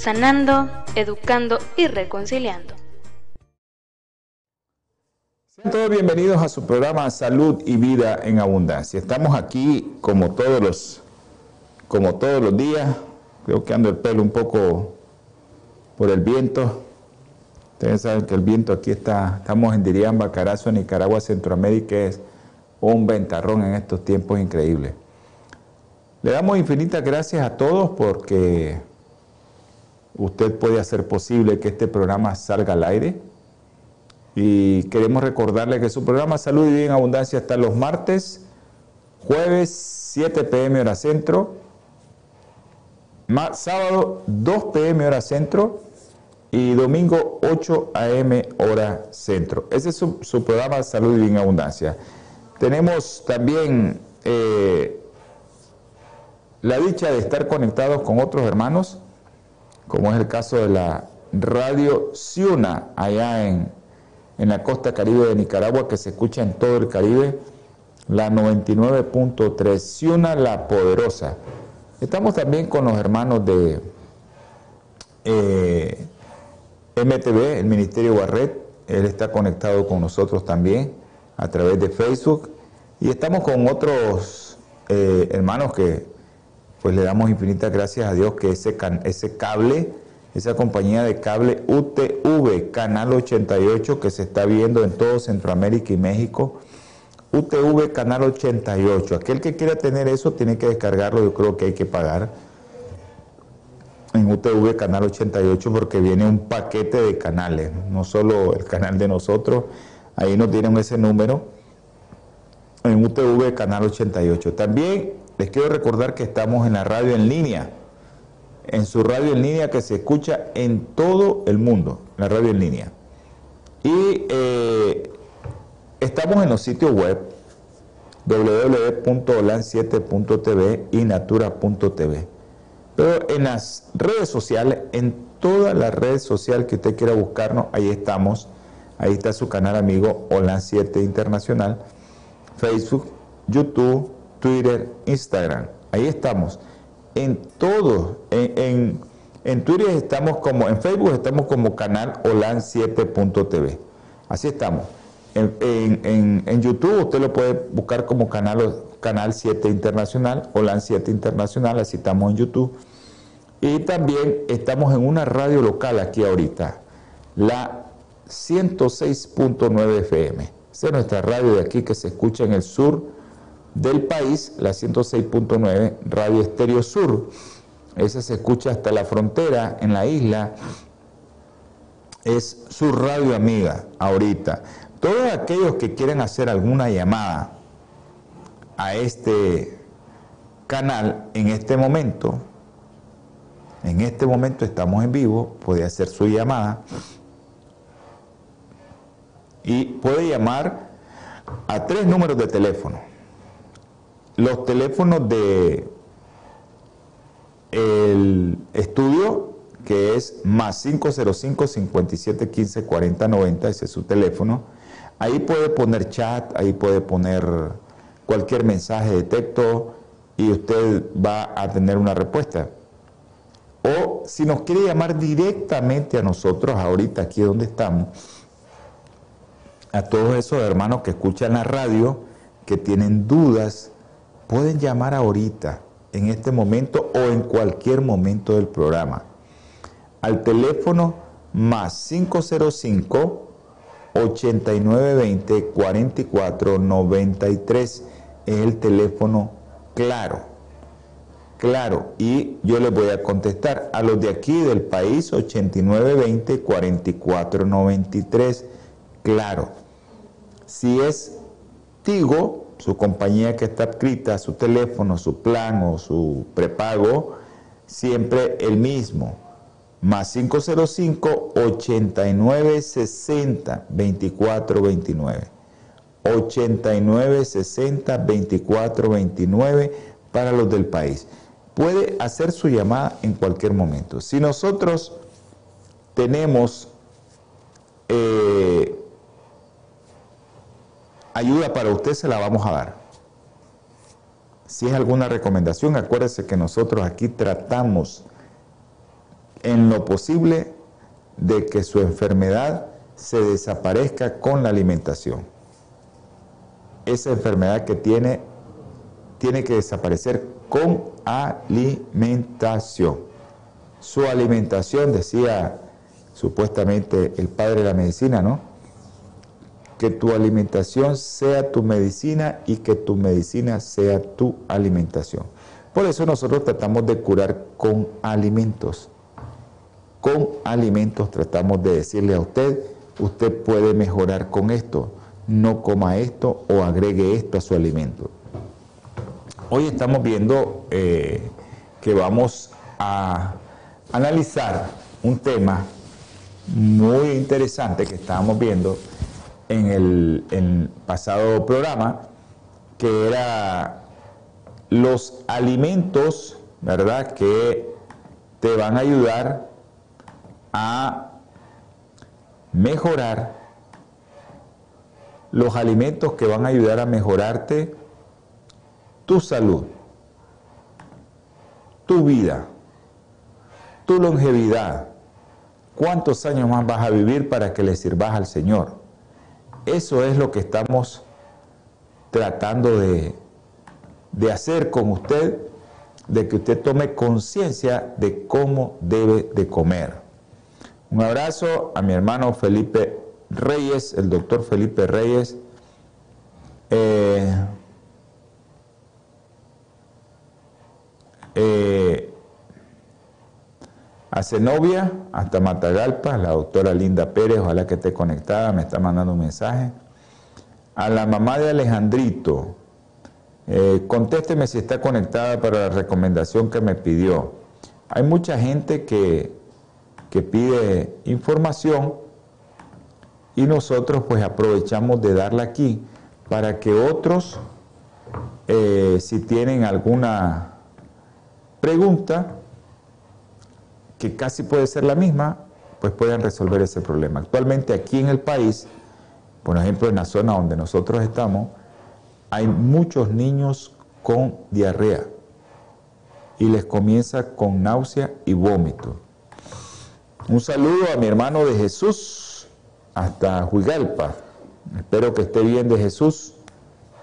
sanando, educando y reconciliando. Sean todos bienvenidos a su programa Salud y Vida en Abundancia. Estamos aquí como todos los, como todos los días. Creo que ando el pelo un poco por el viento. Ustedes saben que el viento aquí está, estamos en Diriamba, Carazo, Nicaragua, Centroamérica, es un ventarrón en estos tiempos increíbles. Le damos infinitas gracias a todos porque usted puede hacer posible que este programa salga al aire. Y queremos recordarle que su programa Salud y Vida en Abundancia está los martes, jueves 7 pm hora centro, sábado 2 pm hora centro y domingo 8 am hora centro. Ese es su, programa Salud y Vida en Abundancia. Tenemos también eh, la dicha de estar conectados con otros hermanos, como es el caso de la Radio Ciuna, allá en, en la costa caribe de Nicaragua, que se escucha en todo el Caribe, la 99.3, Ciuna la Poderosa. Estamos también con los hermanos de eh, MTV, el Ministerio Barret, él está conectado con nosotros también a través de Facebook, y estamos con otros eh, hermanos que pues le damos infinitas gracias a Dios que ese, ese cable, esa compañía de cable UTV, Canal 88, que se está viendo en todo Centroamérica y México, UTV Canal 88. Aquel que quiera tener eso tiene que descargarlo, yo creo que hay que pagar en UTV Canal 88 porque viene un paquete de canales, no solo el canal de nosotros, ahí nos dieron ese número en UTV Canal 88. También les quiero recordar que estamos en la radio en línea, en su radio en línea que se escucha en todo el mundo, la radio en línea. Y eh, estamos en los sitios web www.olan7.tv y natura.tv. Pero en las redes sociales, en todas las redes sociales que usted quiera buscarnos, ahí estamos. Ahí está su canal amigo Olan 7 Internacional, Facebook, YouTube, Twitter, Instagram. Ahí estamos. En todo, en, Twitter estamos como, en Facebook estamos como canal OLAN7.tv. Así estamos. En, YouTube usted lo puede buscar como canal, canal 7 Internacional, OLAN 7 Internacional, así estamos en YouTube. Y también estamos en una radio local aquí ahorita, la 106.9 FM. Esa es nuestra radio de aquí que se escucha en el sur del país, la 106.9, Radio Estéreo Sur. Esa se escucha hasta la frontera en la isla. Es su radio amiga ahorita. Todos aquellos que quieren hacer alguna llamada a este canal en este momento, en este momento estamos en vivo, puede hacer su llamada y puede llamar a tres números de teléfono los teléfonos de el estudio, que es más 505 57 15 40 90, ese es su teléfono. Ahí puede poner chat, ahí puede poner cualquier mensaje de texto y usted va a tener una respuesta. O si nos quiere llamar directamente a nosotros, ahorita aquí donde estamos, a todos esos hermanos que escuchan la radio, que tienen dudas, pueden llamar ahorita, en este momento o en cualquier momento del programa, al teléfono más 505 8920 4493 es el teléfono claro. Claro, y yo les voy a contestar a los de aquí del país 8920 4493. Claro. Si es Tigo, su compañía que está adscrita, su teléfono, su plan o su prepago, siempre el mismo. más 505 8960 2429. 8960 2429 para los del país. Puede hacer su llamada en cualquier momento. Si nosotros tenemos eh, ayuda para usted, se la vamos a dar. Si es alguna recomendación, acuérdese que nosotros aquí tratamos en lo posible de que su enfermedad se desaparezca con la alimentación. Esa enfermedad que tiene tiene que desaparecer con alimentación. Su alimentación, decía supuestamente el padre de la medicina, ¿no? Que tu alimentación sea tu medicina y que tu medicina sea tu alimentación. Por eso nosotros tratamos de curar con alimentos con alimentos tratamos de decirle a usted, usted puede mejorar con esto, no coma esto o agregue esto a su alimento. Hoy estamos viendo eh, que vamos a analizar un tema muy interesante que estábamos viendo en el, pasado programa, que era los alimentos, ¿verdad?, que te van a ayudar a mejorar los alimentos que van a ayudar a mejorarte tu salud, tu vida, tu longevidad. ¿Cuántos años más vas a vivir para que le sirvas al Señor? Eso es lo que estamos tratando de, de hacer con usted, de que usted tome conciencia de cómo debe de comer. Un abrazo a mi hermano Felipe Reyes, el doctor Felipe Reyes. Eh, eh, a Zenobia, hasta Matagalpa, la doctora Linda Pérez, ojalá que esté conectada, me está mandando un mensaje. A la mamá de Alejandrito, eh, contésteme si está conectada para la recomendación que me pidió. Hay mucha gente que que pide información y nosotros pues aprovechamos de darla aquí para que otros, eh, si tienen alguna pregunta, que casi puede ser la misma, pues puedan resolver ese problema. Actualmente aquí en el país, por ejemplo en la zona donde nosotros estamos, hay muchos niños con diarrea y les comienza con náusea y vómito. Un saludo a mi hermano de Jesús hasta Huigalpa. Espero que esté bien de Jesús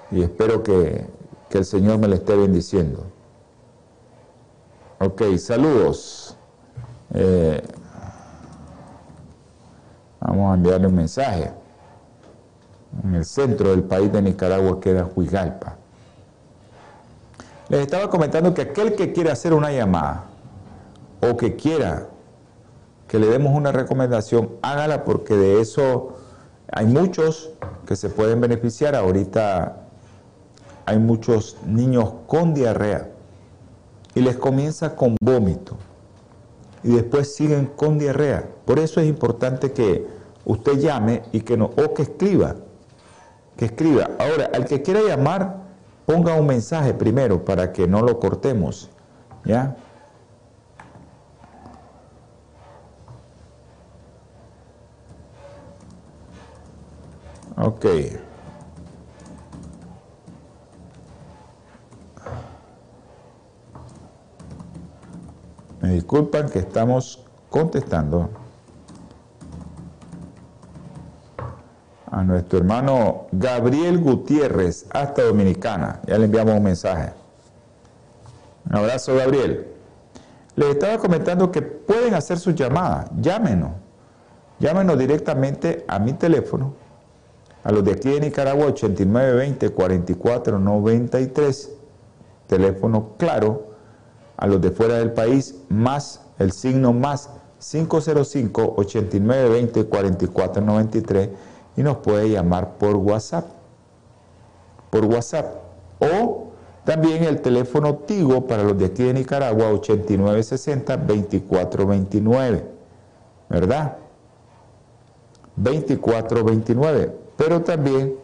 y espero que, el Señor me le esté bendiciendo. Ok, saludos. Eh, vamos a enviarle un mensaje. En el centro del país de Nicaragua queda Huigalpa. Les estaba comentando que aquel que quiera hacer una llamada o que quiera que le demos una recomendación, hágala porque de eso hay muchos que se pueden beneficiar. Ahorita hay muchos niños con diarrea y les comienza con vómito y después siguen con diarrea. Por eso es importante que usted llame y que no, o que escriba, que escriba. Ahora, al que quiera llamar, ponga un mensaje primero para que no lo cortemos, ¿ya? Ok. Me disculpan que estamos contestando a nuestro hermano Gabriel Gutiérrez hasta Dominicana. Ya le enviamos un mensaje. Un abrazo, Gabriel. Les estaba comentando que pueden hacer sus llamadas. Llámenos. Llámenos directamente a mi teléfono a los de aquí de Nicaragua 8920 4493, teléfono claro. A los de fuera del país más el signo más 505 8920 4493 y nos puede llamar por WhatsApp. Por WhatsApp o También el teléfono Tigo para los de aquí de Nicaragua, 8960-2429, ¿verdad? 2429. Pero también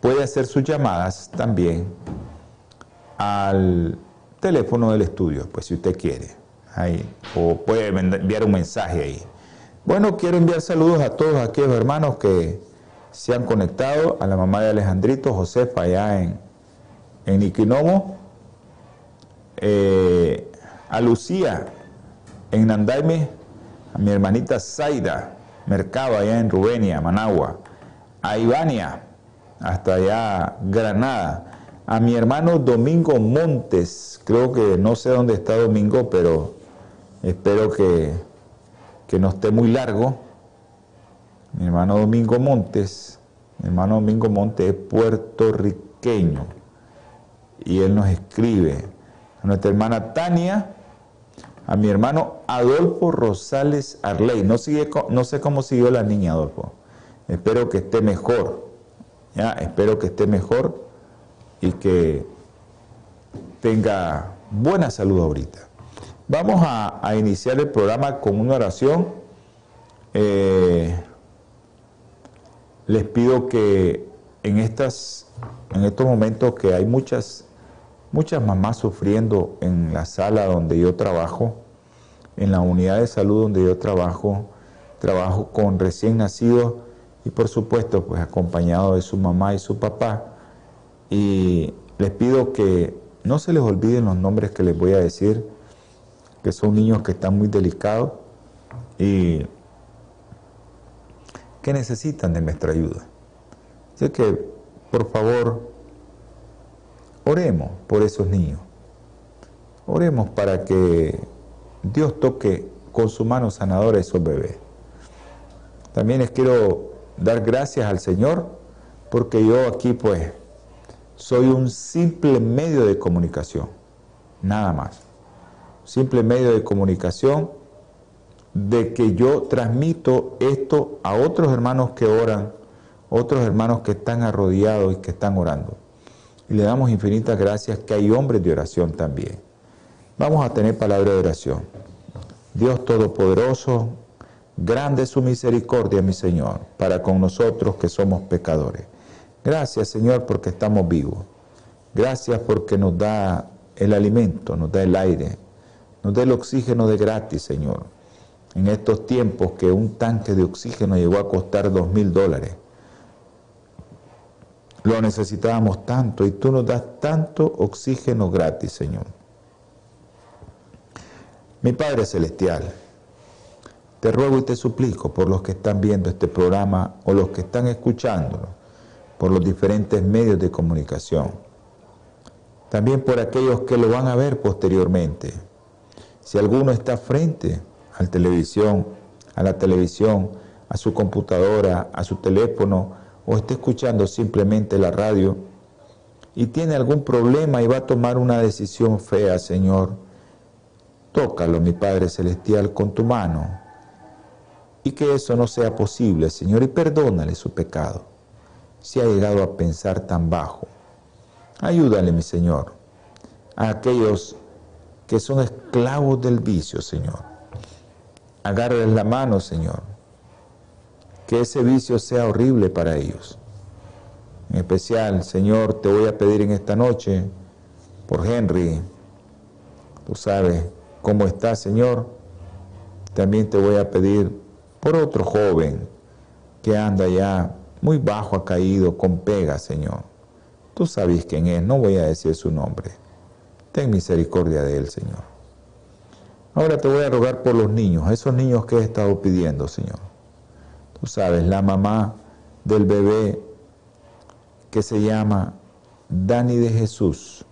puede hacer sus llamadas también al teléfono del estudio, pues si usted quiere, ahí, o puede enviar un mensaje ahí. Bueno, quiero enviar saludos a todos aquellos hermanos que se han conectado, a la mamá de Alejandrito, Josefa, allá en, en Iquinomo, eh, a Lucía en Nandaime, a mi hermanita Zaida Mercado allá en Rubenia, Managua, a Ivania hasta allá Granada, a mi hermano Domingo Montes, creo que no sé dónde está Domingo, pero espero que, que no esté muy largo. Mi hermano Domingo Montes, mi hermano Domingo Montes es puertorriqueño y él nos escribe. A nuestra hermana Tania, a mi hermano Adolfo Rosales Arley. No, sigue, no sé cómo siguió la niña, Adolfo. Espero que esté mejor. ¿ya? Espero que esté mejor y que tenga buena salud ahorita. Vamos a, iniciar el programa con una oración. Eh, les pido que en, estas, en estos momentos que hay muchas muchas mamás sufriendo en la sala donde yo trabajo, en la unidad de salud donde yo trabajo, trabajo con recién nacidos y por supuesto pues acompañado de su mamá y su papá. Y les pido que no se les olviden los nombres que les voy a decir, que son niños que están muy delicados y que necesitan de nuestra ayuda. Así que, por favor, Oremos por esos niños. Oremos para que Dios toque con su mano sanadora a esos bebés. También les quiero dar gracias al Señor porque yo aquí pues soy un simple medio de comunicación, nada más. Simple medio de comunicación de que yo transmito esto a otros hermanos que oran, otros hermanos que están arrodillados y que están orando. Y le damos infinitas gracias que hay hombres de oración también. Vamos a tener palabra de oración. Dios Todopoderoso, grande es su misericordia, mi Señor, para con nosotros que somos pecadores. Gracias, Señor, porque estamos vivos. Gracias porque nos da el alimento, nos da el aire, nos da el oxígeno de gratis, Señor. En estos tiempos que un tanque de oxígeno llegó a costar dos mil dólares. Lo necesitábamos tanto y tú nos das tanto oxígeno gratis, Señor. Mi Padre Celestial, te ruego y te suplico por los que están viendo este programa o los que están escuchándolo, por los diferentes medios de comunicación, también por aquellos que lo van a ver posteriormente. Si alguno está frente a televisión, a la televisión, a su computadora, a su teléfono, o está escuchando simplemente la radio y tiene algún problema y va a tomar una decisión fea, Señor, tócalo, mi Padre Celestial, con tu mano y que eso no sea posible, Señor, y perdónale su pecado. Si ha llegado a pensar tan bajo, ayúdale, mi Señor, a aquellos que son esclavos del vicio, Señor. Agárrales la mano, Señor que ese vicio sea horrible para ellos. En especial, Señor, te voy a pedir en esta noche por Henry. Tú sabes cómo está, Señor. También te voy a pedir por otro joven que anda ya muy bajo, ha caído, con pega, Señor. Tú sabes quién es, no voy a decir su nombre. Ten misericordia de él, Señor. Ahora te voy a rogar por los niños, esos niños que he estado pidiendo, Señor tú sabes, la mamá del bebé que se llama Dani de Jesús.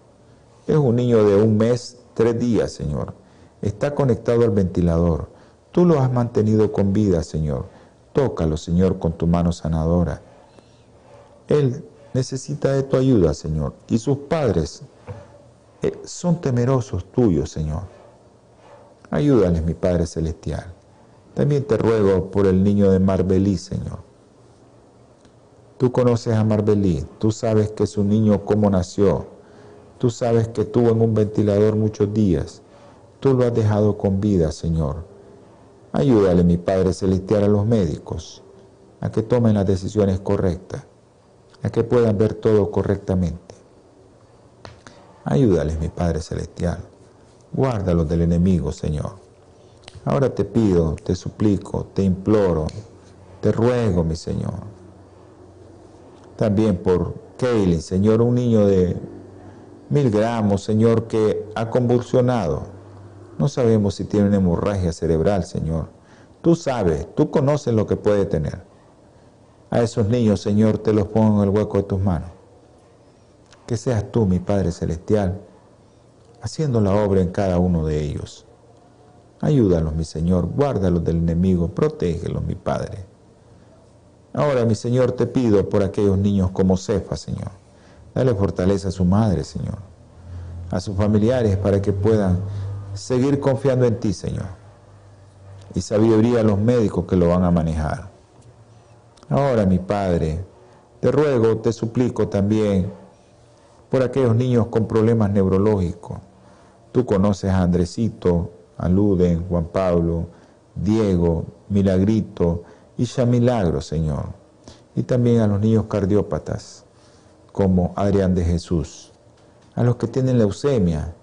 Es un niño de un mes, tres días, Señor. Está conectado al ventilador. Tú lo has mantenido con vida, Señor. Tócalo, Señor, con tu mano sanadora. Él necesita de tu ayuda, Señor. Y sus padres eh, son temerosos tuyos, Señor. Ayúdales, mi Padre Celestial. También te ruego por el niño de Marbelí, Señor. Tú conoces a Marbelí, tú sabes que su niño cómo nació, tú sabes que tuvo en un ventilador muchos días, tú lo has dejado con vida, Señor. Ayúdale, mi Padre Celestial, a los médicos a que tomen las decisiones correctas, a que puedan ver todo correctamente. Ayúdales, mi Padre Celestial. Guárdalos del enemigo, Señor. Ahora te pido, te suplico, te imploro, te ruego, mi Señor. También por Kaylin, Señor, un niño de mil gramos, Señor, que ha convulsionado. No sabemos si tiene hemorragia cerebral, Señor. Tú sabes, tú conoces lo que puede tener. A esos niños, Señor, te los pongo en el hueco de tus manos. Que seas tú, mi Padre Celestial, haciendo la obra en cada uno de ellos. Ayúdalos, mi Señor, guárdalos del enemigo, protégelos, mi Padre. Ahora, mi Señor, te pido por aquellos niños como Cefa, Señor. Dale fortaleza a su madre, Señor. A sus familiares para que puedan seguir confiando en ti, Señor. Y sabiduría a los médicos que lo van a manejar. Ahora, mi Padre, te ruego, te suplico también por aquellos niños con problemas neurológicos. Tú conoces a Andresito, a Luden, Juan Pablo, Diego, Milagrito y ya Milagro, Señor. Y también a los niños cardiópatas, como Adrián de Jesús. A los que tienen leucemia.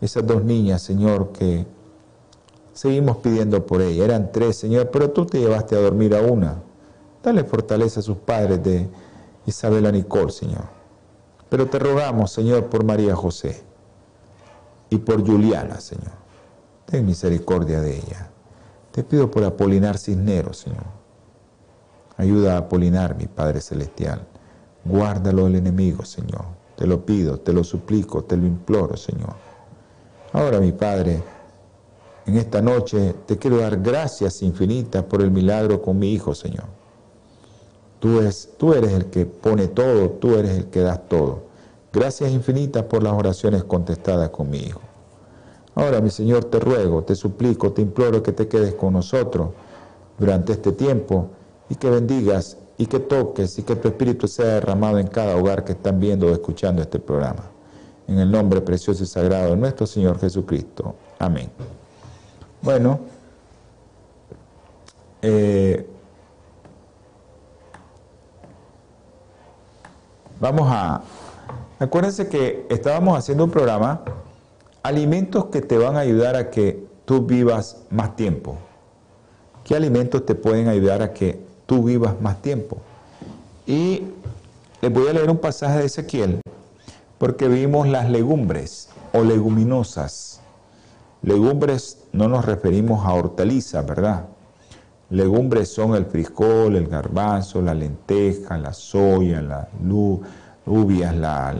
Esas dos niñas, Señor, que seguimos pidiendo por ella. Eran tres, Señor, pero tú te llevaste a dormir a una. Dale fortaleza a sus padres de Isabela Nicole, Señor. Pero te rogamos, Señor, por María José y por Juliana, Señor. Ten misericordia de ella. Te pido por Apolinar Cisneros, Señor. Ayuda a Apolinar, mi Padre Celestial. Guárdalo del enemigo, Señor. Te lo pido, te lo suplico, te lo imploro, Señor. Ahora, mi Padre, en esta noche te quiero dar gracias infinitas por el milagro con mi Hijo, Señor. Tú, tú eres el que pone todo, tú eres el que das todo. Gracias infinitas por las oraciones contestadas con mi Hijo. Ahora, mi Señor, te ruego, te suplico, te imploro que te quedes con nosotros durante este tiempo y que bendigas y que toques y que tu Espíritu sea derramado en cada hogar que están viendo o escuchando este programa. En el nombre precioso y sagrado de nuestro Señor Jesucristo. Amén. Bueno, eh, Vamos a... Acuérdense que estábamos haciendo un programa, alimentos que te van a ayudar a que tú vivas más tiempo. ¿Qué alimentos te pueden ayudar a que tú vivas más tiempo? Y les voy a leer un pasaje de Ezequiel, porque vimos las legumbres o leguminosas. Legumbres no nos referimos a hortalizas, ¿verdad? Legumbres son el frijol, el garbanzo, la lenteja, la soya, las alubias, la,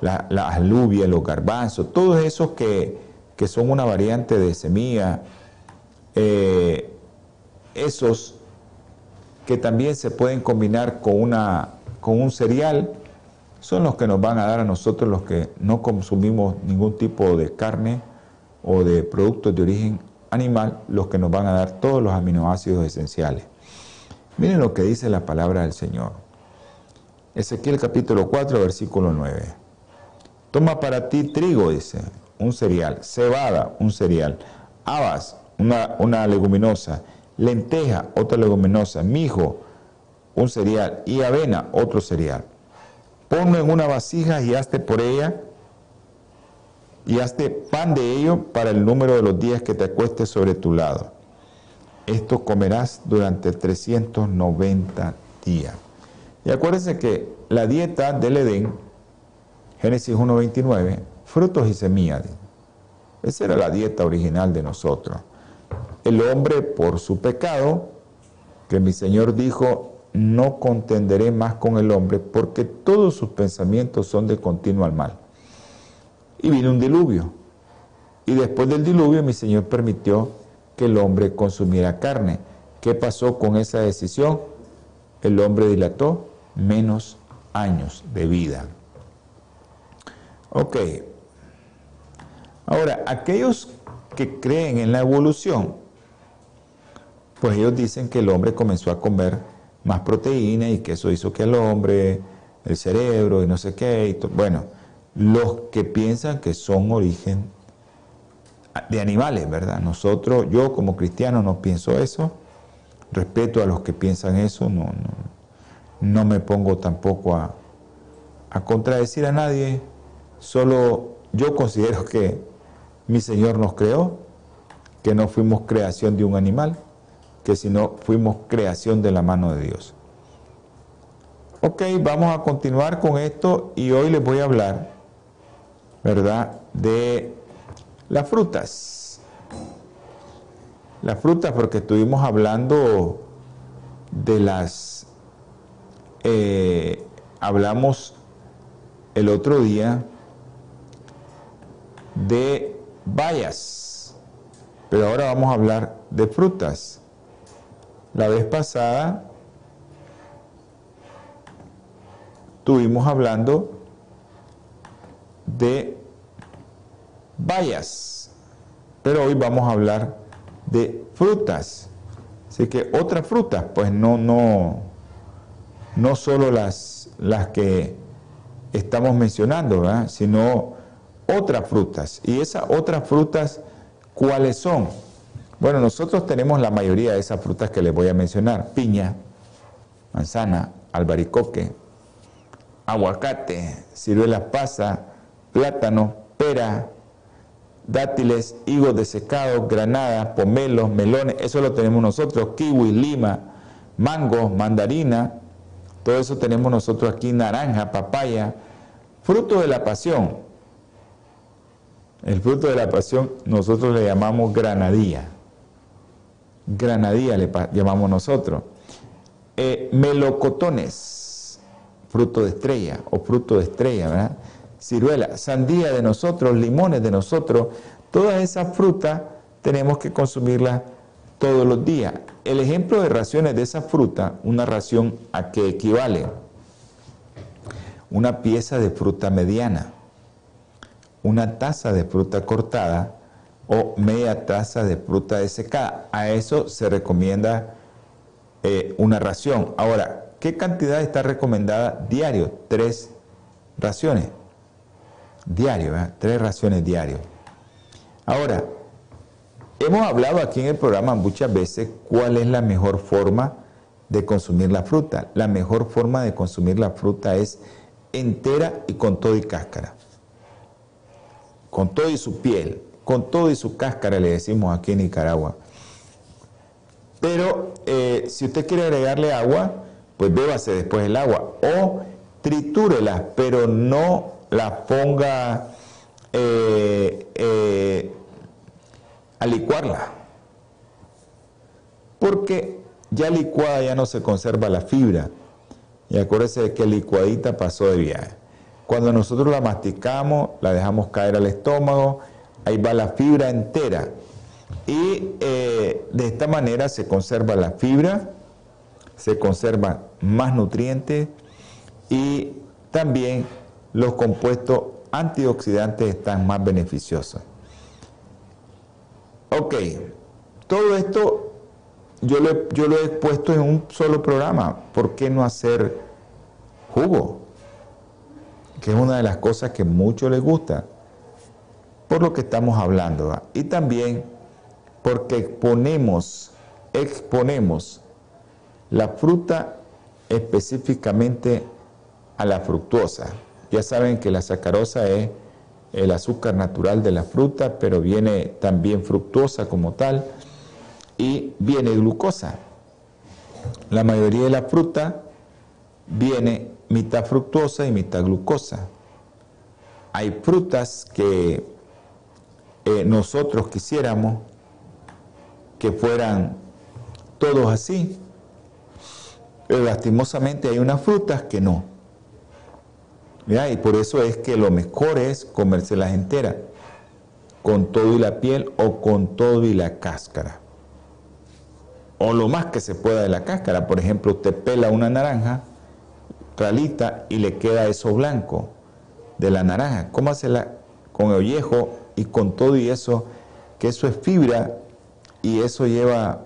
la, la, alubia, los garbanzos, todos esos que, son una variante de semilla, eh, esos que también se pueden combinar con, una, con un cereal, son los que nos van a dar a nosotros los que no consumimos ningún tipo de carne o de productos de origen animal los que nos van a dar todos los aminoácidos esenciales. Miren lo que dice la palabra del Señor. Ezequiel capítulo 4, versículo 9. Toma para ti trigo, dice, un cereal, cebada, un cereal, habas, una, una leguminosa, lenteja, otra leguminosa, mijo, un cereal, y avena, otro cereal. Ponlo en una vasija y hazte por ella y hazte pan de ello para el número de los días que te acuestes sobre tu lado. Esto comerás durante 390 días. Y acuérdense que la dieta del Edén, Génesis 1.29, frutos y semillas. Esa era la dieta original de nosotros. El hombre por su pecado, que mi Señor dijo, no contenderé más con el hombre porque todos sus pensamientos son de continuo al mal y vino un diluvio. Y después del diluvio mi Señor permitió que el hombre consumiera carne. ¿Qué pasó con esa decisión? El hombre dilató menos años de vida. Ok. Ahora, aquellos que creen en la evolución, pues ellos dicen que el hombre comenzó a comer más proteína y que eso hizo que el hombre, el cerebro y no sé qué. Y bueno, los que piensan que son origen de animales, ¿verdad? Nosotros, yo como cristiano no pienso eso, respeto a los que piensan eso, no, no, me pongo tampoco a, a contradecir a nadie, solo yo considero que mi Señor nos creó, que no fuimos creación de un animal, que si no fuimos creación de la mano de Dios. Ok, vamos a continuar con esto y hoy les voy a hablar, ¿verdad?, de las frutas. Las frutas porque estuvimos hablando de las... Eh, hablamos el otro día de bayas, pero ahora vamos a hablar de frutas. La vez pasada estuvimos hablando de bayas, pero hoy vamos a hablar de frutas. Así que otras frutas, pues no, no, no solo las, las que estamos mencionando, sino otras frutas. Y esas otras frutas, ¿cuáles son? Bueno, nosotros tenemos la mayoría de esas frutas que les voy a mencionar. Piña, manzana, albaricoque, aguacate, ciruelas pasa, plátano, pera, dátiles, higos desecados, granadas, pomelos, melones, eso lo tenemos nosotros, kiwi, lima, mango, mandarina, todo eso tenemos nosotros aquí, naranja, papaya, fruto de la pasión. El fruto de la pasión nosotros le llamamos granadilla granadilla le llamamos nosotros. Eh, melocotones, fruto de estrella o fruto de estrella, ¿verdad? Ciruela, sandía de nosotros, limones de nosotros, todas esas frutas tenemos que consumirlas todos los días. El ejemplo de raciones de esa fruta, una ración a qué equivale una pieza de fruta mediana, una taza de fruta cortada, o media taza de fruta desecada. A eso se recomienda eh, una ración. Ahora, ¿qué cantidad está recomendada diario? Tres raciones. Diario. Tres raciones diario. Ahora, hemos hablado aquí en el programa muchas veces cuál es la mejor forma de consumir la fruta. La mejor forma de consumir la fruta es entera y con todo y cáscara. Con todo y su piel con todo y su cáscara, le decimos aquí en Nicaragua. Pero eh, si usted quiere agregarle agua, pues bébase después el agua o tritúrela, pero no la ponga eh, eh, a licuarla. Porque ya licuada ya no se conserva la fibra. Y acuérdese de que licuadita pasó de viaje. Cuando nosotros la masticamos, la dejamos caer al estómago, ahí va la fibra entera. Y eh, de esta manera se conserva la fibra, se conservan más nutrientes y también los compuestos antioxidantes están más beneficiosos. Ok, todo esto yo lo, yo lo he puesto en un solo programa. ¿Por qué no hacer jugo? Que es una de las cosas que mucho les gusta por lo que estamos hablando. Y también porque exponemos, exponemos la fruta específicamente a la fructuosa. Ya saben que la sacarosa es el azúcar natural de la fruta, pero viene también fructuosa como tal y viene glucosa. La mayoría de la fruta viene mitad fructuosa y mitad glucosa. Hay frutas que eh, nosotros quisiéramos que fueran todos así, pero lastimosamente hay unas frutas que no. Y por eso es que lo mejor es comérselas enteras, con todo y la piel o con todo y la cáscara. O lo más que se pueda de la cáscara. Por ejemplo, usted pela una naranja, tralita, y le queda eso blanco de la naranja. Cómasela con el ollejo y con todo y eso, que eso es fibra y eso lleva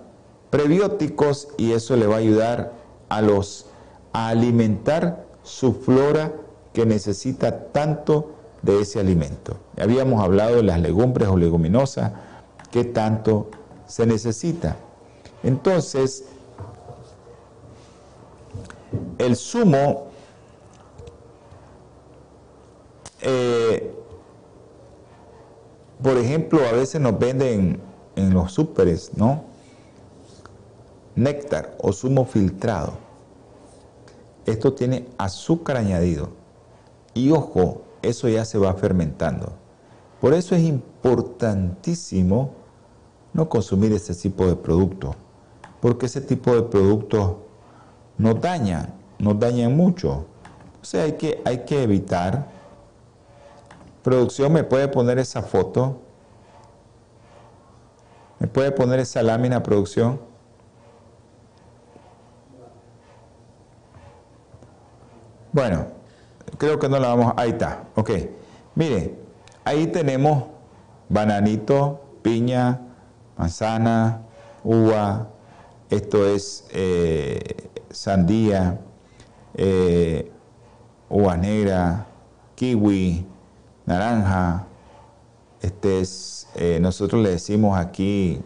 prebióticos y eso le va a ayudar a los a alimentar su flora que necesita tanto de ese alimento. Habíamos hablado de las legumbres o leguminosas, que tanto se necesita. Entonces, el zumo eh, por ejemplo, a veces nos venden en los súperes, ¿no? Néctar o zumo filtrado. Esto tiene azúcar añadido. Y ojo, eso ya se va fermentando. Por eso es importantísimo no consumir ese tipo de productos, porque ese tipo de productos nos dañan, nos dañan mucho. O sea, hay que, hay que evitar Producción, ¿me puede poner esa foto? ¿Me puede poner esa lámina, producción? Bueno, creo que no la vamos... Ahí está, ok. Mire, ahí tenemos bananito, piña, manzana, uva, esto es eh, sandía, eh, uva negra, kiwi, naranja, este es, eh, nosotros le decimos aquí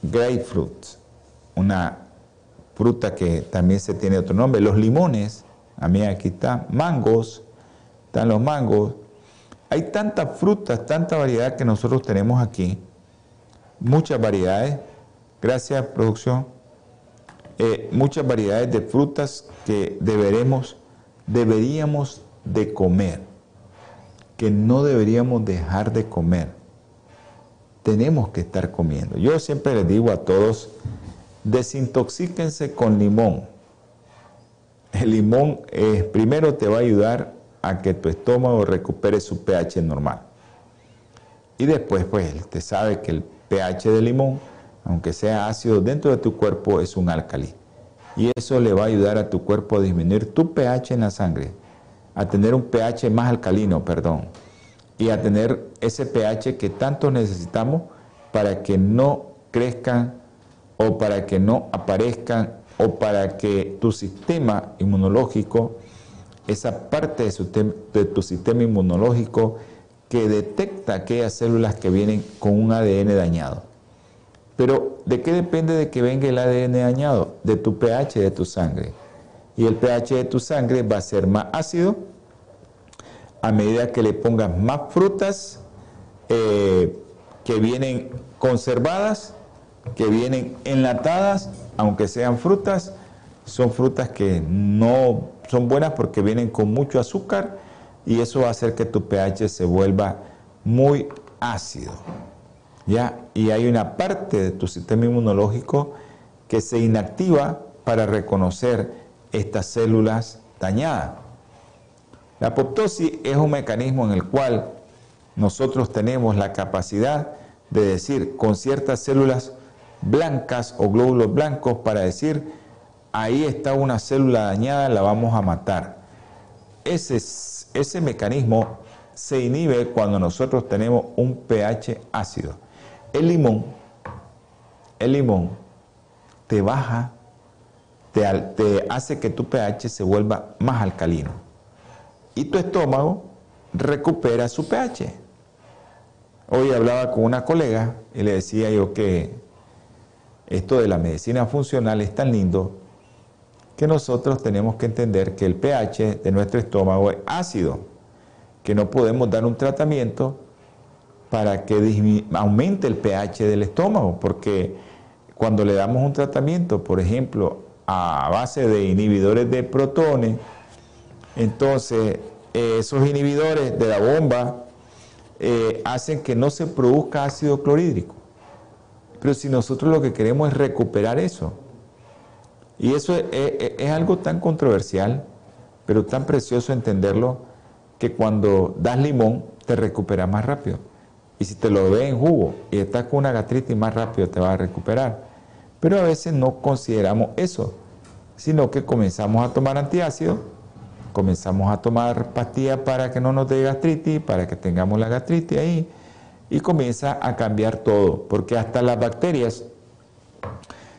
grapefruit, una fruta que también se tiene otro nombre, los limones, a mí aquí está, mangos, están los mangos, hay tantas frutas, tanta variedad que nosotros tenemos aquí, muchas variedades, gracias producción, eh, muchas variedades de frutas que deberemos, deberíamos de comer que no deberíamos dejar de comer. Tenemos que estar comiendo. Yo siempre les digo a todos, desintoxíquense con limón. El limón eh, primero te va a ayudar a que tu estómago recupere su pH normal. Y después, pues, te sabe que el pH del limón, aunque sea ácido, dentro de tu cuerpo es un álcali. Y eso le va a ayudar a tu cuerpo a disminuir tu pH en la sangre a tener un pH más alcalino, perdón, y a tener ese pH que tanto necesitamos para que no crezcan o para que no aparezcan o para que tu sistema inmunológico, esa parte de, tu sistema inmunológico que detecta aquellas células que vienen con un ADN dañado. Pero ¿de qué depende de que venga el ADN dañado? De tu pH de tu sangre y el pH de tu sangre va a ser más ácido a medida que le pongas más frutas eh, que vienen conservadas, que vienen enlatadas, aunque sean frutas, son frutas que no son buenas porque vienen con mucho azúcar y eso va a hacer que tu pH se vuelva muy ácido. ¿Ya? Y hay una parte de tu sistema inmunológico que se inactiva para reconocer estas células dañadas. La apoptosis es un mecanismo en el cual nosotros tenemos la capacidad de decir con ciertas células blancas o glóbulos blancos para decir, ahí está una célula dañada, la vamos a matar. Ese, ese mecanismo se inhibe cuando nosotros tenemos un pH ácido. El limón, el limón te baja te, hace que tu pH se vuelva más alcalino. Y tu estómago recupera su pH. Hoy hablaba con una colega y le decía yo que esto de la medicina funcional es tan lindo que nosotros tenemos que entender que el pH de nuestro estómago es ácido, que no podemos dar un tratamiento para que aumente el pH del estómago, porque cuando le damos un tratamiento, por ejemplo, a base de inhibidores de protones, entonces esos inhibidores de la bomba eh, hacen que no se produzca ácido clorhídrico. Pero si nosotros lo que queremos es recuperar eso, y eso es, algo tan controversial, pero tan precioso entenderlo, que cuando das limón te recupera más rápido. Y si te lo ves en jugo y estás con una gastritis, más rápido te va a recuperar. Pero a veces no consideramos eso, sino que comenzamos a tomar antiácidos, comenzamos a tomar pastillas para que no nos dé gastritis, para que tengamos la gastritis ahí, y comienza a cambiar todo, porque hasta las bacterias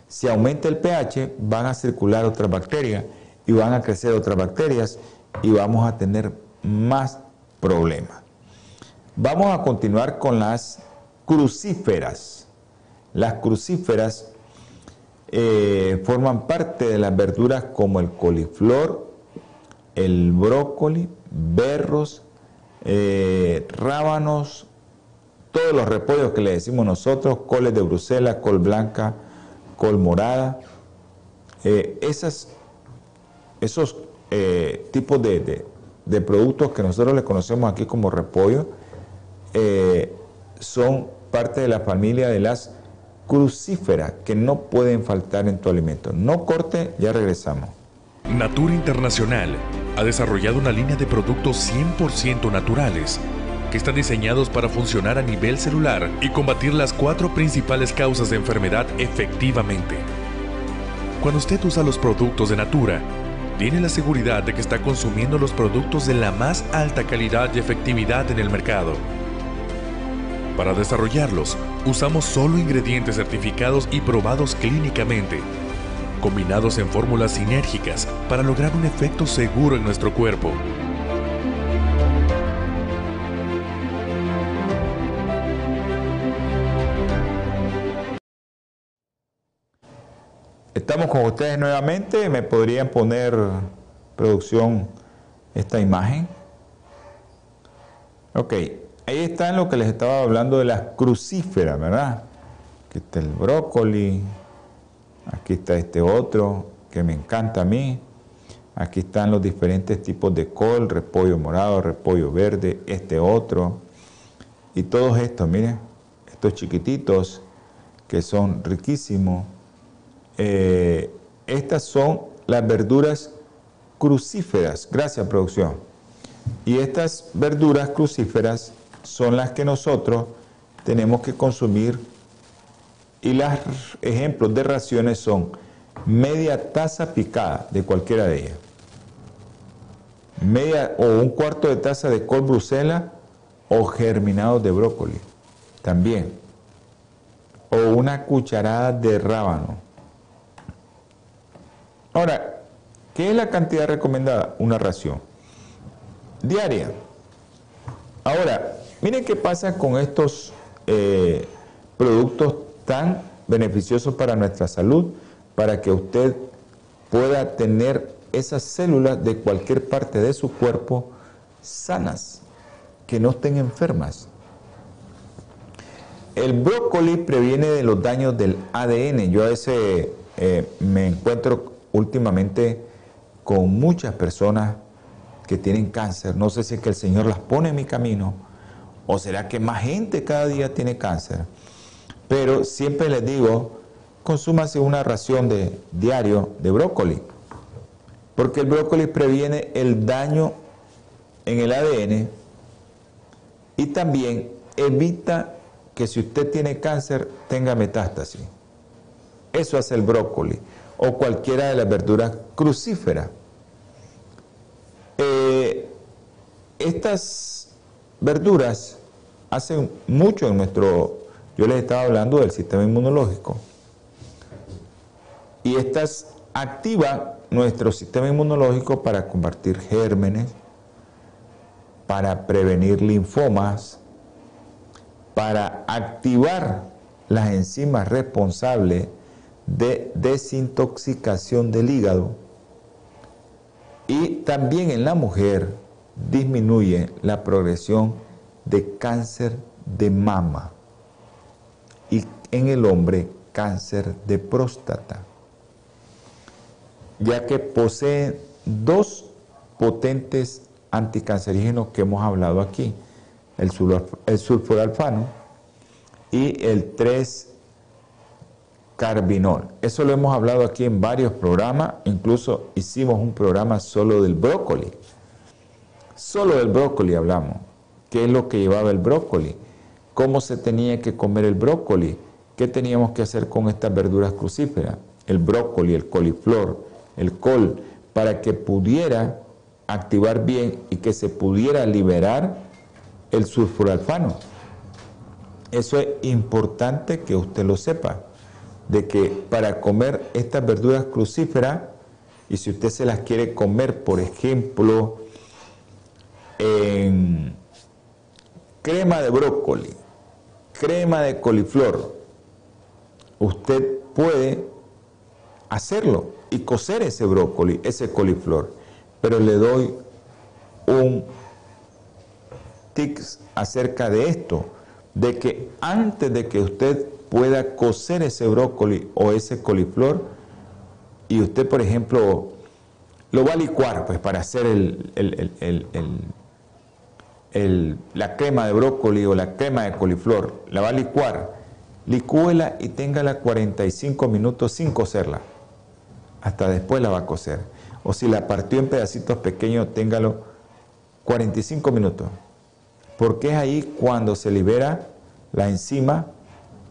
Si aumenta el pH, van a circular otras bacterias y van a crecer otras bacterias y vamos a tener más problemas. Vamos a continuar con las crucíferas. Las crucíferas eh, forman parte de las verduras como el coliflor, el brócoli, berros, eh, rábanos, todos los repollos que le decimos nosotros, coles de Bruselas, col blanca, col morada, eh, esos tipos de, de, productos que nosotros le conocemos aquí como repollo, son parte de la familia de las crucíferas que no pueden faltar en tu alimento. No corte, ya regresamos. Natura Internacional ha desarrollado una línea de productos 100% naturales que están diseñados para funcionar a nivel celular y combatir las cuatro principales causas de enfermedad efectivamente. Cuando usted usa los productos de Natura, tiene la seguridad de que está consumiendo los productos de la más alta calidad y efectividad en el mercado para desarrollarlos, usamos solo ingredientes certificados y probados clínicamente, combinados en fórmulas sinérgicas para lograr un efecto seguro en nuestro cuerpo. Estamos con ustedes nuevamente. ¿Me podrían poner, producción, esta imagen? Ok, Ahí está lo que les estaba hablando de las crucíferas, ¿verdad? Aquí está el brócoli, aquí está este otro que me encanta a mí. Aquí están los diferentes tipos de col, repollo morado, repollo verde, este otro. Y todos estos, miren, estos chiquititos que son riquísimos. Eh, estas son las verduras crucíferas. Gracias, producción. Y estas verduras crucíferas son las que nosotros tenemos que consumir y los ejemplos de raciones son media taza picada de cualquiera de ellas, media o un cuarto de taza de col brusela o germinados de brócoli, también, o una cucharada de rábano. Ahora, ¿qué es la cantidad recomendada? Una ración diaria. Ahora, Miren qué pasa con estos eh, productos tan beneficiosos para nuestra salud, para que usted pueda tener esas células de cualquier parte de su cuerpo sanas, que no estén enfermas. El brócoli previene de los daños del ADN. Yo a veces eh, me encuentro últimamente con muchas personas que tienen cáncer. No sé si es que el Señor las pone en mi camino ¿O será que más gente cada día tiene cáncer? Pero siempre les digo, consúmase una ración de diario de brócoli, porque el brócoli previene el daño en el ADN y también evita que si usted tiene cáncer tenga metástasis. Eso hace el brócoli o cualquiera de las verduras crucíferas. Eh, estas verduras hacen mucho en nuestro, yo les estaba hablando del sistema inmunológico, y estas activan nuestro sistema inmunológico para combatir gérmenes, para prevenir linfomas, para activar las enzimas responsables de desintoxicación del hígado. Y también en la mujer disminuye la progresión de cáncer de mama y en el hombre cáncer de próstata, ya que posee dos potentes anticancerígenos que hemos hablado aquí, el, sulforalfano y el 3-carbinol. Eso lo hemos hablado aquí en varios programas, incluso hicimos un programa solo del brócoli Solo del brócoli hablamos. ¿Qué es lo que llevaba el brócoli? ¿Cómo se tenía que comer el brócoli? ¿Qué teníamos que hacer con estas verduras crucíferas? El brócoli, el coliflor, el col, para que pudiera activar bien y que se pudiera liberar el sulfuralfano. Eso es importante que usted lo sepa, de que para comer estas verduras crucíferas, y si usted se las quiere comer, por ejemplo, en crema de brócoli, crema de coliflor, usted puede hacerlo y cocer ese brócoli, ese coliflor. Pero le doy un tips acerca de esto, de que antes de que usted pueda cocer ese brócoli o ese coliflor, y usted, por ejemplo, lo va a licuar pues, para hacer la crema de brócoli o la crema de coliflor, la va a licuar, licúela y téngala 45 minutos sin cocerla. Hasta después la va a cocer. O si la partió en pedacitos pequeños, téngalo 45 minutos. Porque es ahí cuando se libera la enzima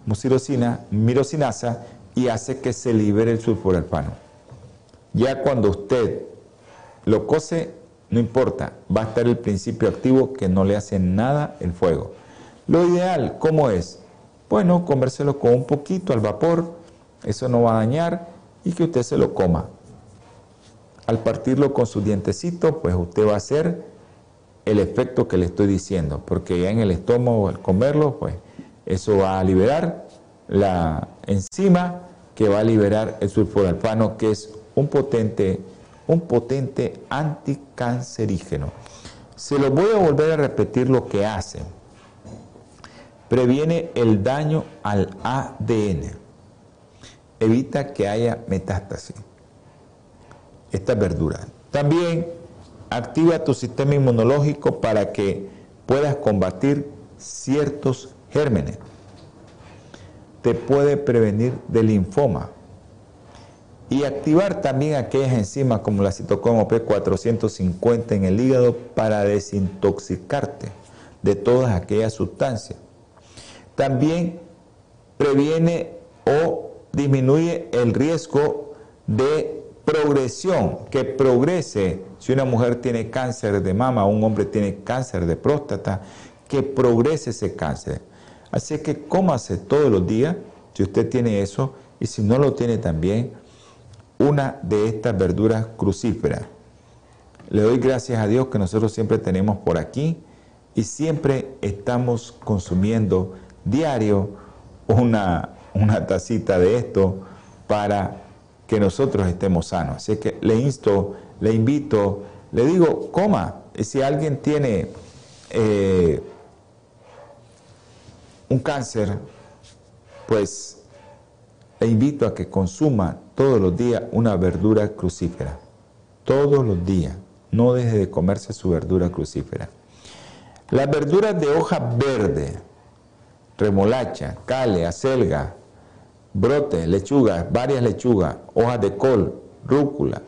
mucirocina, mirosinasa y hace que se libere el sulforalfano. Ya cuando usted lo cose, no importa, va a estar el principio activo que no le hace nada el fuego. Lo ideal, ¿cómo es? Bueno, comérselo con un poquito al vapor, eso no va a dañar y que usted se lo coma. Al partirlo con su dientecito, pues usted va a hacer el efecto que le estoy diciendo, porque ya en el estómago al comerlo, pues eso va a liberar la enzima que va a liberar el sulforalfano, que es un potente, un potente anticancerígeno. Se lo voy a volver a repetir lo que hace. Previene el daño al ADN. Evita que haya metástasis. Esta verdura. También activa tu sistema inmunológico para que puedas combatir ciertos gérmenes. Te puede prevenir del linfoma y activar también aquellas enzimas como la citocromo P450 en el hígado para desintoxicarte de todas aquellas sustancias. También previene o disminuye el riesgo de progresión, que progrese si una mujer tiene cáncer de mama, un hombre tiene cáncer de próstata, que progrese ese cáncer. Así que cómase todos los días, si usted tiene eso, y si no lo tiene también, una de estas verduras crucíferas. Le doy gracias a Dios que nosotros siempre tenemos por aquí y siempre estamos consumiendo diario una, una tacita de esto para que nosotros estemos sanos. Así que le insto, le invito, le digo, coma. Si alguien tiene eh, un cáncer, pues le invito a que consuma todos los días una verdura crucífera. Todos los días. No deje de comerse su verdura crucífera. Las verduras de hoja verde, remolacha, cale, acelga, brote, lechuga, varias lechugas, hojas de col, rúcula,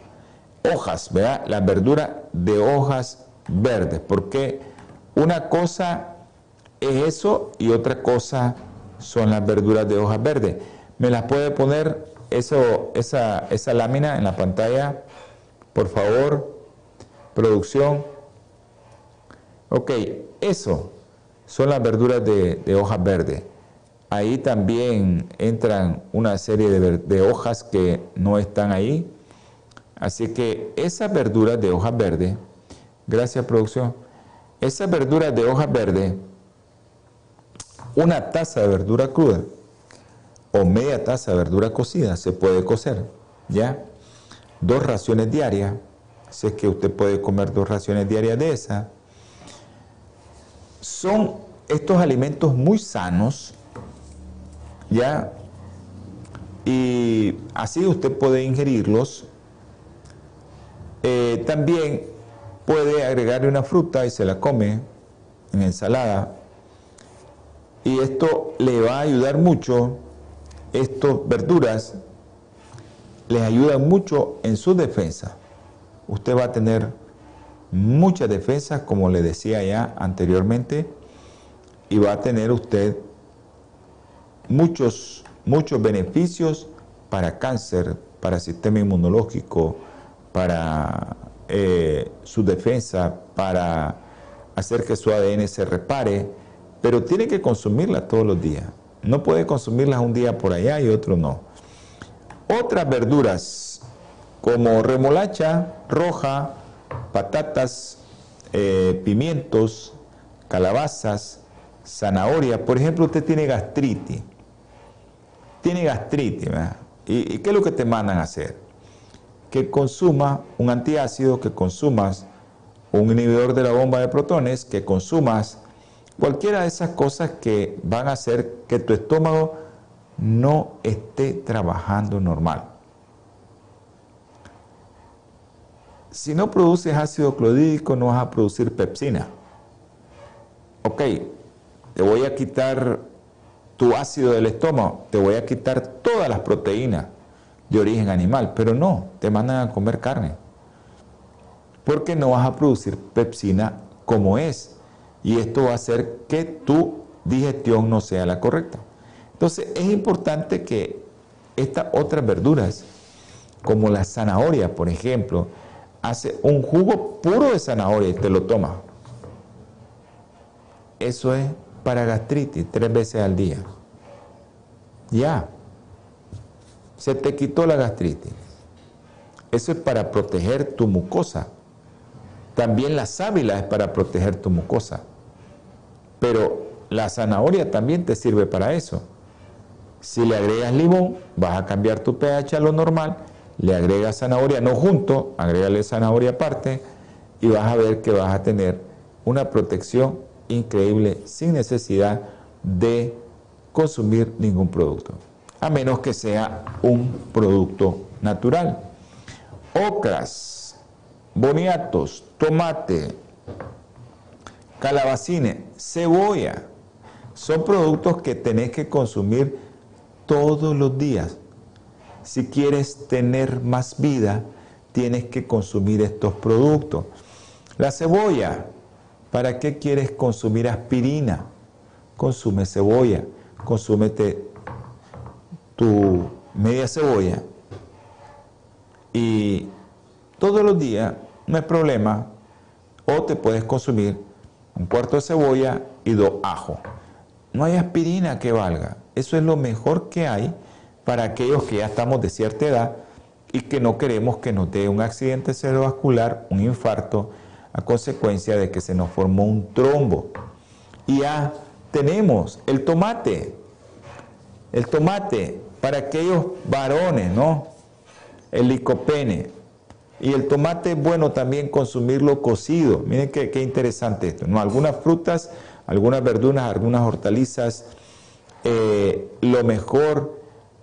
hojas, ¿verdad? Las verduras de hojas verdes, porque una cosa es eso y otra cosa son las verduras de hojas verdes. ¿Me las puede poner eso, esa, esa lámina en la pantalla? Por favor, producción. Ok, eso son las verduras de, de hojas verdes. Ahí también entran una serie de, de, hojas que no están ahí. Así que esas verduras de hojas verdes, gracias producción, esas verduras de hojas verdes una taza de verdura cruda o media taza de verdura cocida se puede cocer, ¿ya? Dos raciones diarias, si es que usted puede comer dos raciones diarias de esa. Son estos alimentos muy sanos, ¿ya? Y así usted puede ingerirlos. Eh, también puede agregarle una fruta y se la come en ensalada y esto le va a ayudar mucho, estas verduras les ayudan mucho en su defensa. Usted va a tener mucha defensa, como le decía ya anteriormente, y va a tener usted muchos, muchos beneficios para cáncer, para sistema inmunológico, para eh, su defensa, para hacer que su ADN se repare pero tiene que consumirla todos los días. No puede consumirlas un día por allá y otro no. Otras verduras como remolacha roja, patatas, eh, pimientos, calabazas, zanahoria. Por ejemplo, usted tiene gastritis. Tiene gastritis, ¿verdad? ¿Y, qué es lo que te mandan a hacer? Que consumas un antiácido, que consumas un inhibidor de la bomba de protones, que consumas cualquiera de esas cosas que van a hacer que tu estómago no esté trabajando normal. Si no produces ácido clorhídrico, no vas a producir pepsina. Ok, te voy a quitar tu ácido del estómago, te voy a quitar todas las proteínas de origen animal, pero no, te mandan a comer carne. Porque no vas a producir pepsina como es. Y esto va a hacer que tu digestión no sea la correcta. Entonces es importante que estas otras verduras, como la zanahoria, por ejemplo, hace un jugo puro de zanahoria y te lo tomas. Eso es para gastritis tres veces al día. Ya. Se te quitó la gastritis. Eso es para proteger tu mucosa. También la sábila es para proteger tu mucosa. Pero la zanahoria también te sirve para eso. Si le agregas limón, vas a cambiar tu pH a lo normal. Le agregas zanahoria, no junto, agrégale zanahoria aparte y vas a ver que vas a tener una protección increíble sin necesidad de consumir ningún producto, a menos que sea un producto natural. Ocras, boniatos, tomate, calabacines, cebolla, son productos que tenés que consumir todos los días. Si quieres tener más vida, tienes que consumir estos productos. La cebolla, ¿Para qué quieres consumir aspirina? Consume cebolla, consúmete tu media cebolla y todos los días no hay problema. O te puedes consumir un cuarto de cebolla y dos ajos. No hay aspirina que valga. Eso es lo mejor que hay para aquellos que ya estamos de cierta edad y que no queremos que nos dé un accidente cerebrovascular, un infarto, a consecuencia de que se nos formó un trombo. Y ya tenemos el tomate, el tomate para aquellos varones, ¿no? El licopene. Y el tomate es bueno también consumirlo cocido. Miren qué, interesante esto, ¿no? Algunas frutas, algunas verduras, algunas hortalizas, eh, lo mejor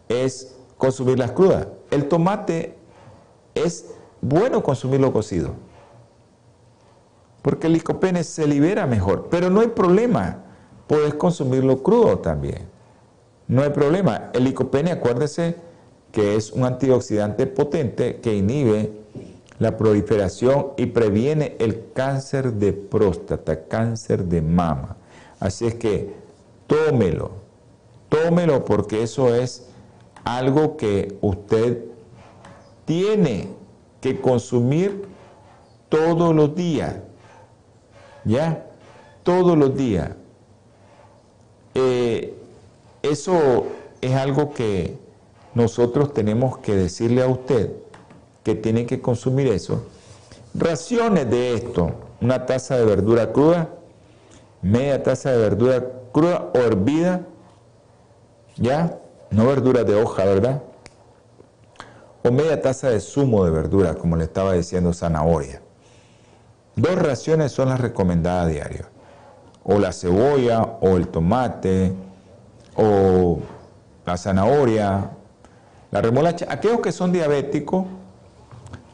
es consumirlas crudas. El tomate es bueno consumirlo cocido porque el licopene se libera mejor. Pero no hay problema, puedes consumirlo crudo también. No hay problema. El licopene, acuérdese que es un antioxidante potente que inhibe la proliferación y previene el cáncer de próstata, cáncer de mama. Así es que tómelo, tómelo porque eso es algo que usted tiene que consumir todos los días. ¿ya? Todos los días. Eh, eso es algo que nosotros tenemos que decirle a usted que tiene que consumir eso. Raciones de esto, una taza de verdura cruda, media taza de verdura cruda o hervida, ¿ya? No verdura de hoja, ¿verdad? O media taza de zumo de verdura, como le estaba diciendo, zanahoria. Dos raciones son las recomendadas a diario. O la cebolla, o el tomate, o la zanahoria, la remolacha. Aquellos que son diabéticos,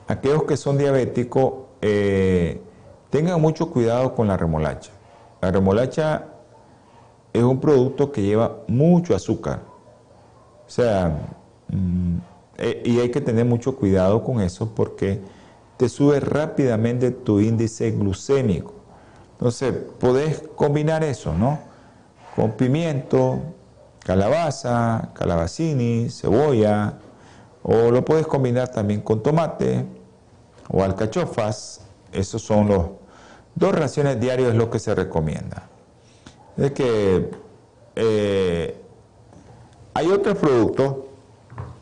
aquellos que son diabéticos, eh, tengan mucho cuidado con la remolacha. La remolacha es un producto que lleva mucho azúcar. O sea, mm, eh, y hay que tener mucho cuidado con eso porque te sube rápidamente tu índice glucémico. Entonces, podés combinar eso, ¿no? Con pimiento, calabaza, calabacini, cebolla, o lo puedes combinar también con tomate o alcachofas. Esos son los dos raciones diarias es lo que se recomienda. Es que eh, hay otros productos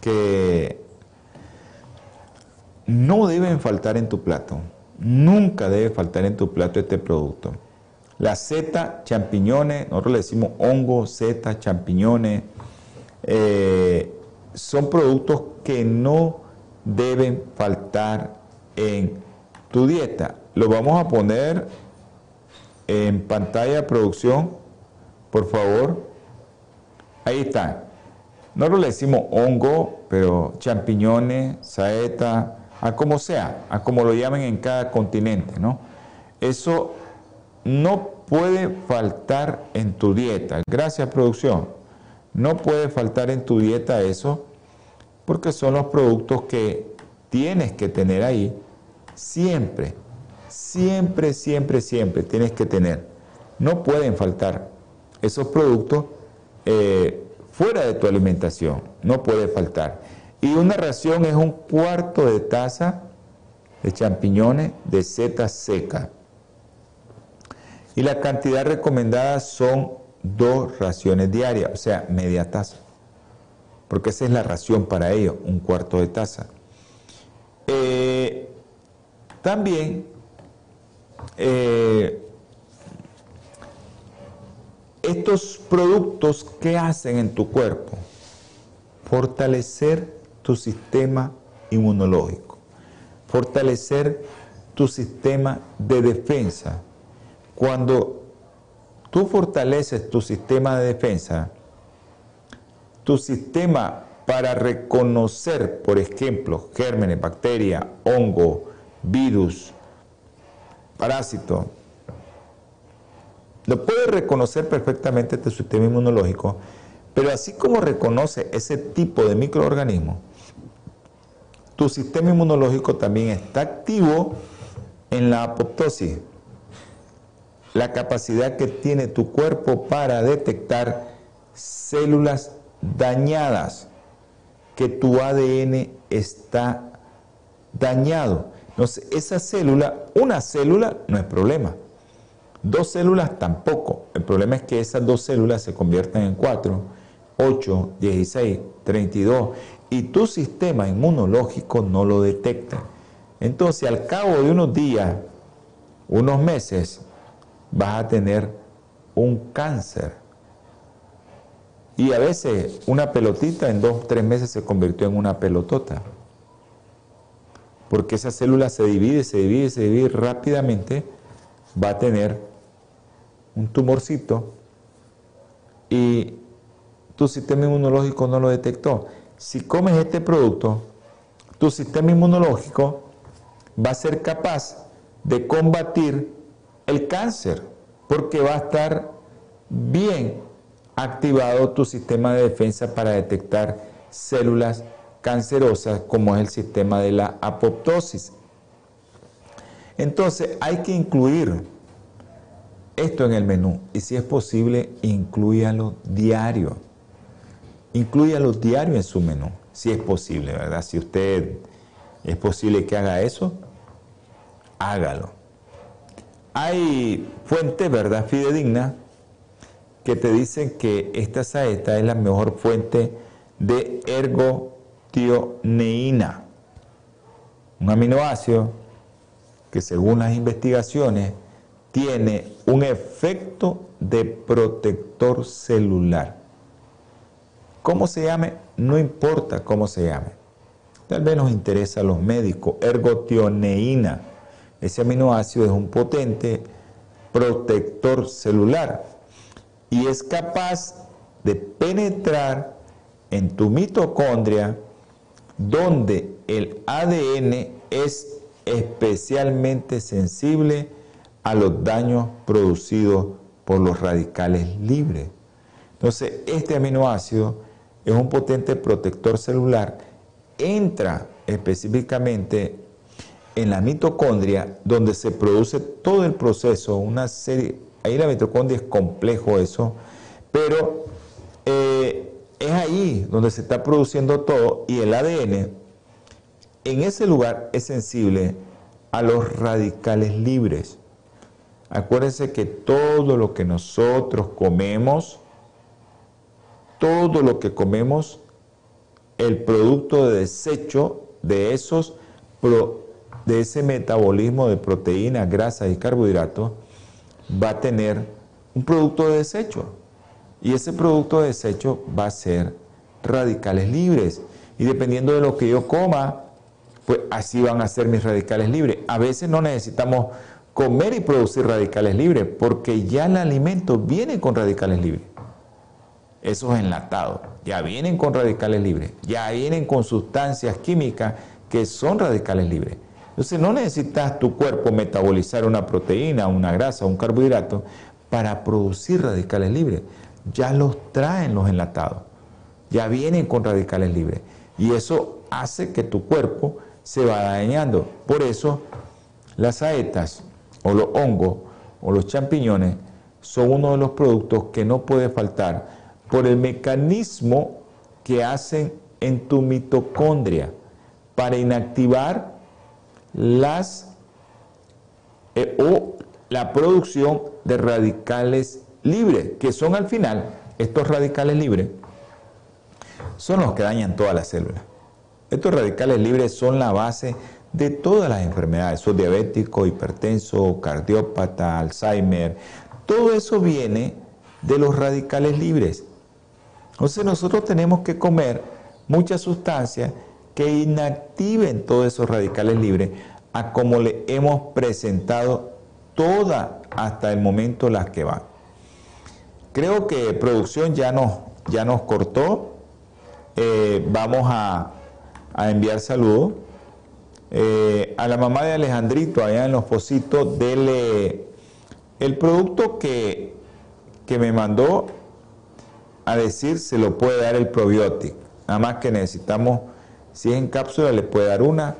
que no deben faltar en tu plato. Nunca debe faltar en tu plato este producto. La seta, champiñones, nosotros le decimos hongo, seta, champiñones, eh, son productos que no deben faltar en tu dieta. Lo vamos a poner en pantalla producción, por favor. Ahí está. Nosotros le decimos hongo, pero champiñones, saeta, a como sea, a como lo llamen en cada continente, ¿no? Eso no puede faltar en tu dieta. Gracias, producción. No puede faltar en tu dieta eso, porque son los productos que tienes que tener ahí siempre. Siempre, siempre, siempre tienes que tener. No pueden faltar esos productos eh, fuera de tu alimentación. No puede faltar. Y una ración es un cuarto de taza de champiñones de seta seca. Y la cantidad recomendada son dos raciones diarias, o sea, media taza. Porque esa es la ración para ellos, un cuarto de taza. Eh, también eh, estos productos, ¿qué hacen en tu cuerpo? Fortalecer tu sistema inmunológico, fortalecer tu sistema de defensa. Cuando tú fortaleces tu sistema de defensa, tu sistema para reconocer, por ejemplo, gérmenes, bacterias, hongo, virus, parásito, lo puede reconocer perfectamente tu sistema inmunológico, pero así como reconoce ese tipo de microorganismos, tu sistema inmunológico también está activo en la apoptosis. La capacidad que tiene tu cuerpo para detectar células dañadas, que tu ADN está dañado. Entonces, esa célula, una célula no es problema. Dos células tampoco. El problema es que esas dos células se convierten en cuatro, 8, 16, 32 y tu sistema inmunológico no lo detecta. Entonces, al cabo de unos días, unos meses, vas a tener un cáncer. Y a veces una pelotita en dos, tres meses se convirtió en una pelotota. Porque esa célula se divide, se divide, se divide rápidamente, va a tener un tumorcito y tu sistema inmunológico no lo detectó si comes este producto, tu sistema inmunológico va a ser capaz de combatir el cáncer, porque va a estar bien activado tu sistema de defensa para detectar células cancerosas, como es el sistema de la apoptosis. Entonces hay que incluir esto en el menú y si es posible, incluyalo diario los diarios en su menú, si es posible, ¿verdad? Si usted es posible que haga eso, hágalo. Hay fuentes, ¿verdad? Fidedignas que te dicen que esta saeta es la mejor fuente de ergotioneína, un aminoácido que según las investigaciones tiene un efecto de protector celular. ¿Cómo se llame? No importa cómo se llame. Tal vez nos interesa a los médicos. Ergotioneína. Ese aminoácido es un potente protector celular y es capaz de penetrar en tu mitocondria donde el ADN es especialmente sensible a los daños producidos por los radicales libres. Entonces, este aminoácido es un potente protector celular, entra específicamente en la mitocondria donde se produce todo el proceso, una serie, ahí la mitocondria es complejo eso, pero eh, es ahí donde se está produciendo todo y el ADN en ese lugar es sensible a los radicales libres. Acuérdense que todo lo que nosotros comemos, todo lo que comemos el producto de desecho de esos de ese metabolismo de proteínas, grasas y carbohidratos va a tener un producto de desecho. Y ese producto de desecho va a ser radicales libres. Y dependiendo de lo que yo coma, pues así van a ser mis radicales libres. A veces no necesitamos comer y producir radicales libres, porque ya el alimento viene con radicales libres. Esos enlatados ya vienen con radicales libres, ya vienen con sustancias químicas que son radicales libres. Entonces no necesitas tu cuerpo metabolizar una proteína, una grasa, un carbohidrato para producir radicales libres. Ya los traen los enlatados, ya vienen con radicales libres. Y eso hace que tu cuerpo se vaya dañando. Por eso las saetas o los hongos o los champiñones son uno de los productos que no puede faltar por el mecanismo que hacen en tu mitocondria para inactivar las eh, o la producción de radicales libres, que son al final, estos radicales libres, son los que dañan todas las células. Estos radicales libres son la base de todas las enfermedades, son diabético, hipertenso, cardiópata, Alzheimer, todo eso viene de los radicales libres. Entonces nosotros tenemos que comer muchas sustancias que inactiven todos esos radicales libres a como le hemos presentado toda hasta el momento las que van. Creo que producción ya nos, ya nos cortó. Eh, vamos a, enviar saludos. Eh, a la mamá de Alejandrito allá en los Positos, dele el producto que, que me mandó a decir se lo puede dar el probiótico. Nada más que necesitamos si es en cápsula, le puede dar una.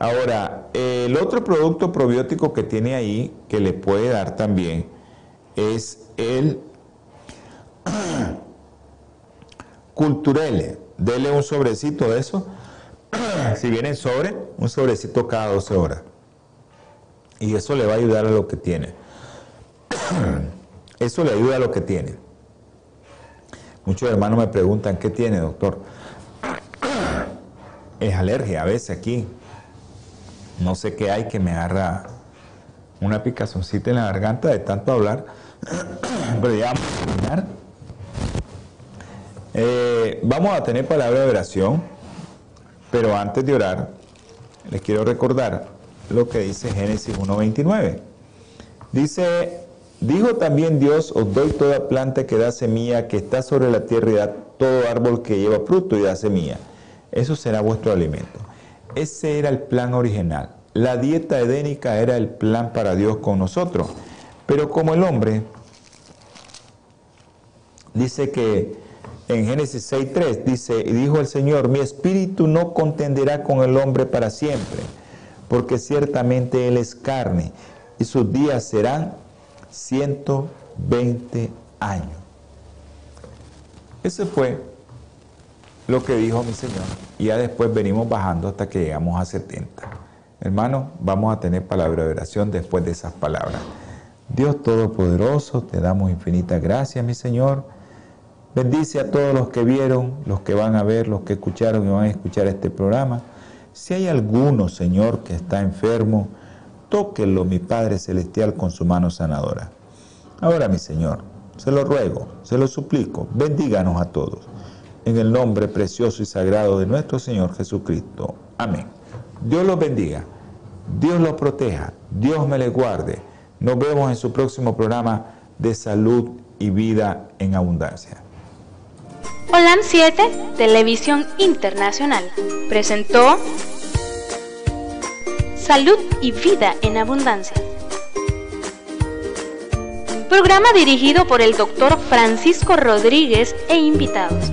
Ahora, el otro producto probiótico que tiene ahí, que le puede dar también, es el Culturele. Dele un sobrecito de eso. si viene en sobre, un sobrecito cada 12 horas. Y eso le va a ayudar a lo que tiene. Eso le ayuda a lo que tiene. Muchos hermanos me preguntan, ¿qué tiene, doctor? Es alergia a veces aquí. No sé qué hay que me agarra una picazoncita en la garganta de tanto hablar. Pero ya vamos a terminar. Eh, vamos a tener palabra de oración, pero antes de orar, les quiero recordar lo que dice Génesis 1.29. Dice, dijo también Dios, os doy toda planta que da semilla, que está sobre la tierra y da todo árbol que lleva fruto y da semilla eso será vuestro alimento. Ese era el plan original. La dieta edénica era el plan para Dios con nosotros. Pero como el hombre, dice que en Génesis 6.3, dice, y dijo el Señor, mi espíritu no contenderá con el hombre para siempre, porque ciertamente él es carne, y sus días serán 120 años. Ese fue lo que dijo mi Señor. Y ya después venimos bajando hasta que llegamos a 70. Hermano, vamos a tener palabra de oración después de esas palabras. Dios Todopoderoso, te damos infinitas gracias, mi Señor. Bendice a todos los que vieron, los que van a ver, los que escucharon y van a escuchar este programa. Si hay alguno, Señor, que está enfermo, tóquelo, mi Padre Celestial, con su mano sanadora. Ahora, mi Señor, se lo ruego, se lo suplico, bendíganos a todos en el nombre precioso y sagrado de nuestro Señor Jesucristo. Amén. Dios los bendiga, Dios los proteja, Dios me les guarde. Nos vemos en su próximo programa de salud y vida en abundancia. Holan 7, Televisión Internacional, presentó Salud y Vida en Abundancia. Programa dirigido por el doctor Francisco Rodríguez e invitados